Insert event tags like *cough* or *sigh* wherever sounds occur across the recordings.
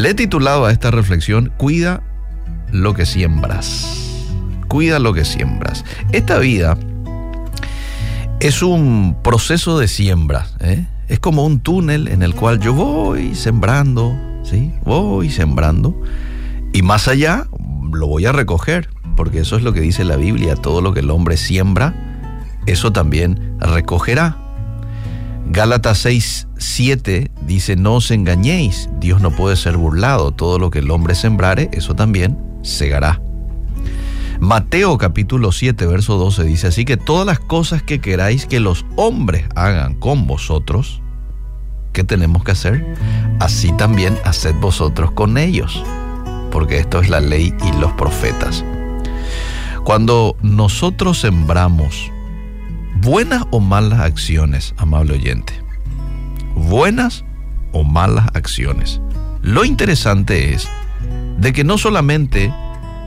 Le he titulado a esta reflexión, Cuida lo que siembras. Cuida lo que siembras. Esta vida es un proceso de siembra. ¿eh? Es como un túnel en el cual yo voy sembrando, ¿sí? Voy sembrando. Y más allá lo voy a recoger, porque eso es lo que dice la Biblia. Todo lo que el hombre siembra, eso también recogerá. Gálatas 6, 7 dice, no os engañéis, Dios no puede ser burlado, todo lo que el hombre sembrare, eso también segará. Mateo capítulo 7, verso 12 dice, así que todas las cosas que queráis que los hombres hagan con vosotros, ¿qué tenemos que hacer? Así también haced vosotros con ellos, porque esto es la ley y los profetas. Cuando nosotros sembramos buenas o malas acciones, amable oyente, buenas o malas acciones, lo interesante es de que no solamente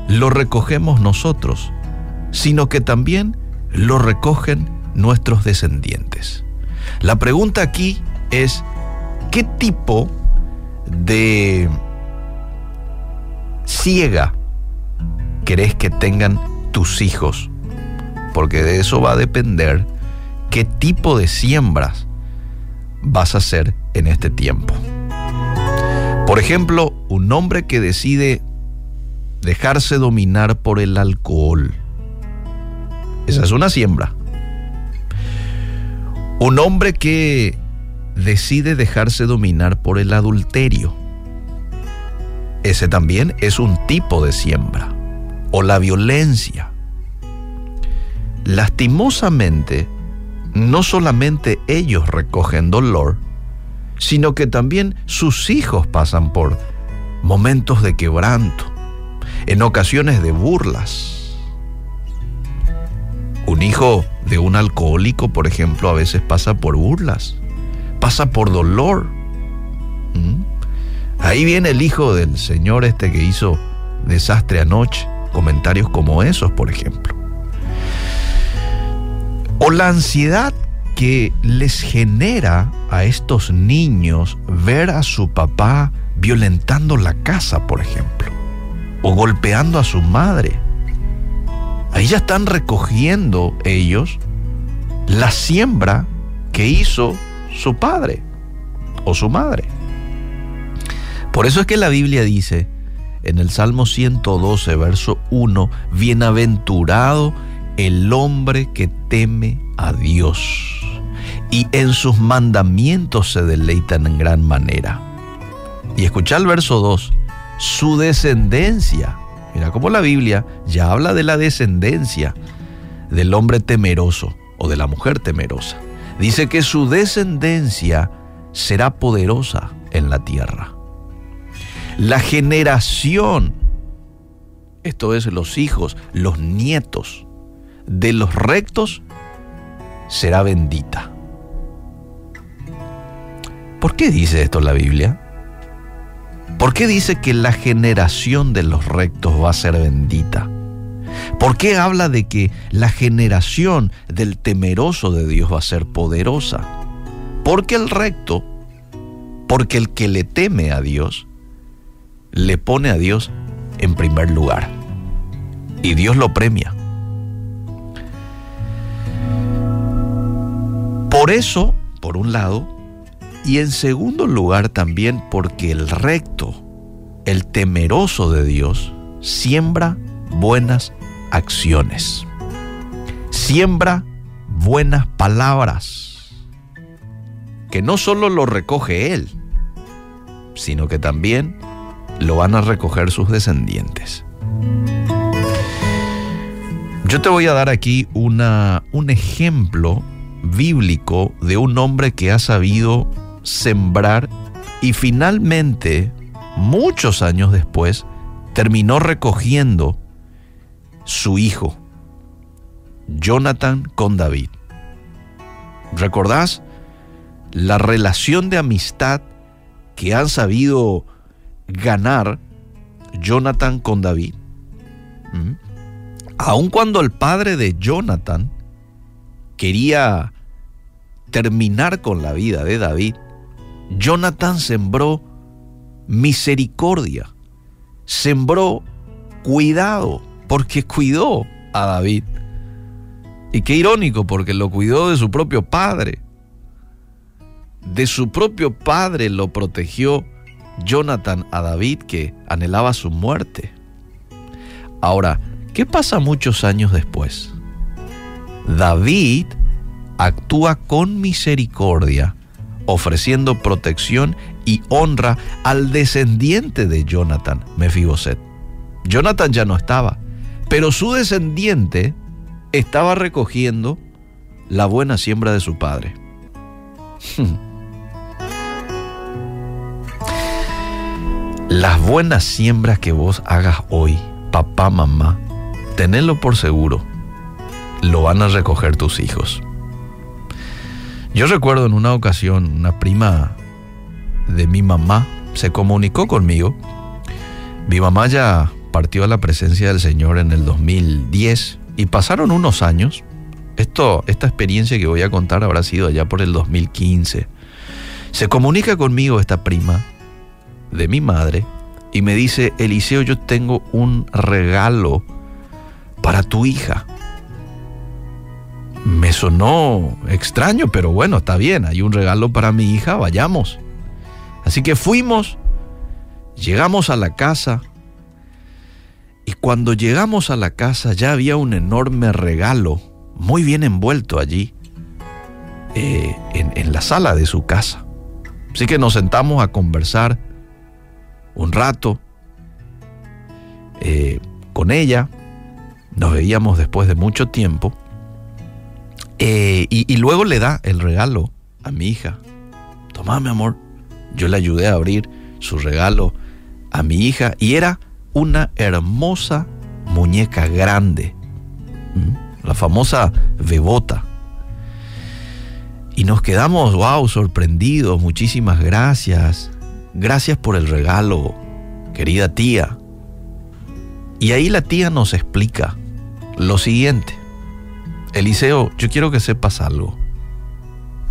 lo recogemos nosotros, sino que también lo recogen nuestros descendientes. La pregunta aquí es, ¿qué tipo de ciega querés que tengan tus hijos? Porque de eso va a depender qué tipo de siembras vas a hacer en este tiempo. Por ejemplo, un hombre que decide dejarse dominar por el alcohol. Esa es una siembra. Un hombre que decide dejarse dominar por el adulterio. Ese también es un tipo de siembra. O la violencia. Lastimosamente, no solamente ellos recogen dolor, sino que también sus hijos pasan por momentos de quebranto, en ocasiones de burlas. Un hijo de un alcohólico, por ejemplo, a veces pasa por burlas, pasa por dolor. ¿Mm? Ahí viene el hijo del señor este que hizo desastre anoche, comentarios como esos, por ejemplo. O la ansiedad que les genera a estos niños ver a su papá violentando la casa, por ejemplo, o golpeando a su madre. Ahí ya están recogiendo ellos la siembra que hizo su padre o su madre. Por eso es que la Biblia dice en el Salmo 112, verso 1, bienaventurado el hombre que teme a Dios y en sus mandamientos se deleitan en gran manera. Y escucha el verso 2, su descendencia. Mira cómo la Biblia ya habla de la descendencia del hombre temeroso o de la mujer temerosa. Dice que su descendencia será poderosa en la tierra. La generación, esto es los hijos, los nietos de los rectos, será bendita. ¿Por qué dice esto la Biblia? ¿Por qué dice que la generación de los rectos va a ser bendita? ¿Por qué habla de que la generación del temeroso de Dios va a ser poderosa? Porque el recto, porque el que le teme a Dios, le pone a Dios en primer lugar. Y Dios lo premia. Por eso, por un lado, y en segundo lugar también porque el recto, el temeroso de Dios, siembra buenas acciones. Siembra buenas palabras. Que no solo lo recoge él, sino que también lo van a recoger sus descendientes. Yo te voy a dar aquí una, un ejemplo bíblico de un hombre que ha sabido sembrar y finalmente, muchos años después, terminó recogiendo su hijo, Jonathan con David. ¿Recordás la relación de amistad que han sabido ganar Jonathan con David? ¿Mm? Aun cuando el padre de Jonathan quería terminar con la vida de David, Jonathan sembró misericordia, sembró cuidado, porque cuidó a David. Y qué irónico, porque lo cuidó de su propio padre. De su propio padre lo protegió Jonathan a David que anhelaba su muerte. Ahora, ¿qué pasa muchos años después? David actúa con misericordia, ofreciendo protección y honra al descendiente de Jonathan, Mefiboset. Jonathan ya no estaba, pero su descendiente estaba recogiendo la buena siembra de su padre. Las buenas siembras que vos hagas hoy, papá, mamá, tenedlo por seguro, lo van a recoger tus hijos. Yo recuerdo en una ocasión una prima de mi mamá se comunicó conmigo. Mi mamá ya partió a la presencia del Señor en el 2010 y pasaron unos años. Esto, esta experiencia que voy a contar habrá sido allá por el 2015. Se comunica conmigo esta prima de mi madre y me dice, Eliseo, yo tengo un regalo para tu hija. Me sonó extraño, pero bueno, está bien, hay un regalo para mi hija, vayamos. Así que fuimos, llegamos a la casa y cuando llegamos a la casa ya había un enorme regalo, muy bien envuelto allí, eh, en la sala de su casa. Así que nos sentamos a conversar un rato eh, con ella, nos veíamos después de mucho tiempo, eh, y, luego le da el regalo a mi hija. Toma, mi amor. Yo le ayudé a abrir su regalo a mi hija y era una hermosa muñeca grande, la famosa bebota. Y nos quedamos, wow, sorprendidos, muchísimas gracias. Gracias por el regalo, querida tía. Y ahí la tía nos explica lo siguiente. Eliseo, yo quiero que sepas algo.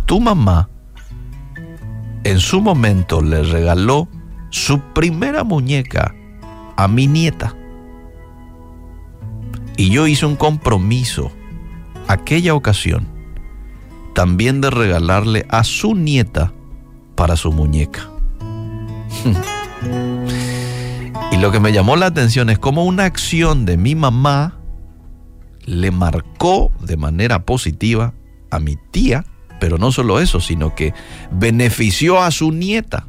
Tu mamá en su momento le regaló su primera muñeca a mi nieta. Y yo hice un compromiso aquella ocasión también de regalarle a su nieta para su muñeca. *laughs* y lo que me llamó la atención es cómo una acción de mi mamá le marcó de manera positiva a mi tía, pero no solo eso, sino que benefició a su nieta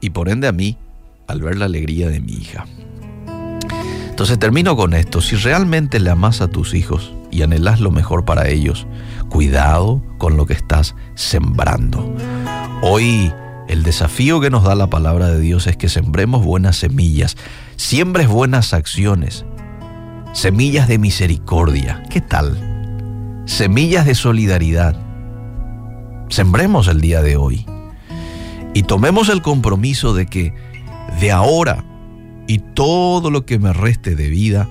y por ende a mí al ver la alegría de mi hija. Entonces termino con esto, si realmente le amas a tus hijos y anhelas lo mejor para ellos, cuidado con lo que estás sembrando. Hoy el desafío que nos da la palabra de Dios es que sembremos buenas semillas, siembres buenas acciones, semillas de misericordia. ¿Qué tal? Semillas de solidaridad. Sembremos el día de hoy y tomemos el compromiso de que de ahora y todo lo que me reste de vida,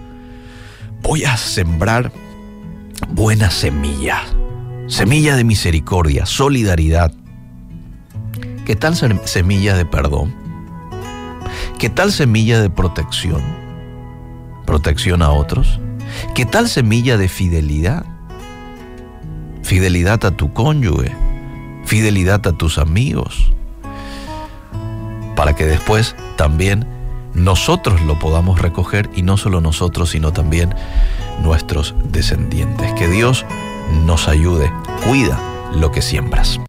voy a sembrar buenas semillas. Semilla de misericordia, solidaridad, ¿Qué tal semilla de perdón? ¿Qué tal semilla de protección? Protección a otros. ¿Qué tal semilla de fidelidad? Fidelidad a tu cónyuge, fidelidad a tus amigos, para que después también nosotros lo podamos recoger y no solo nosotros, sino también nuestros descendientes. Que Dios nos ayude. Cuida lo que siembras.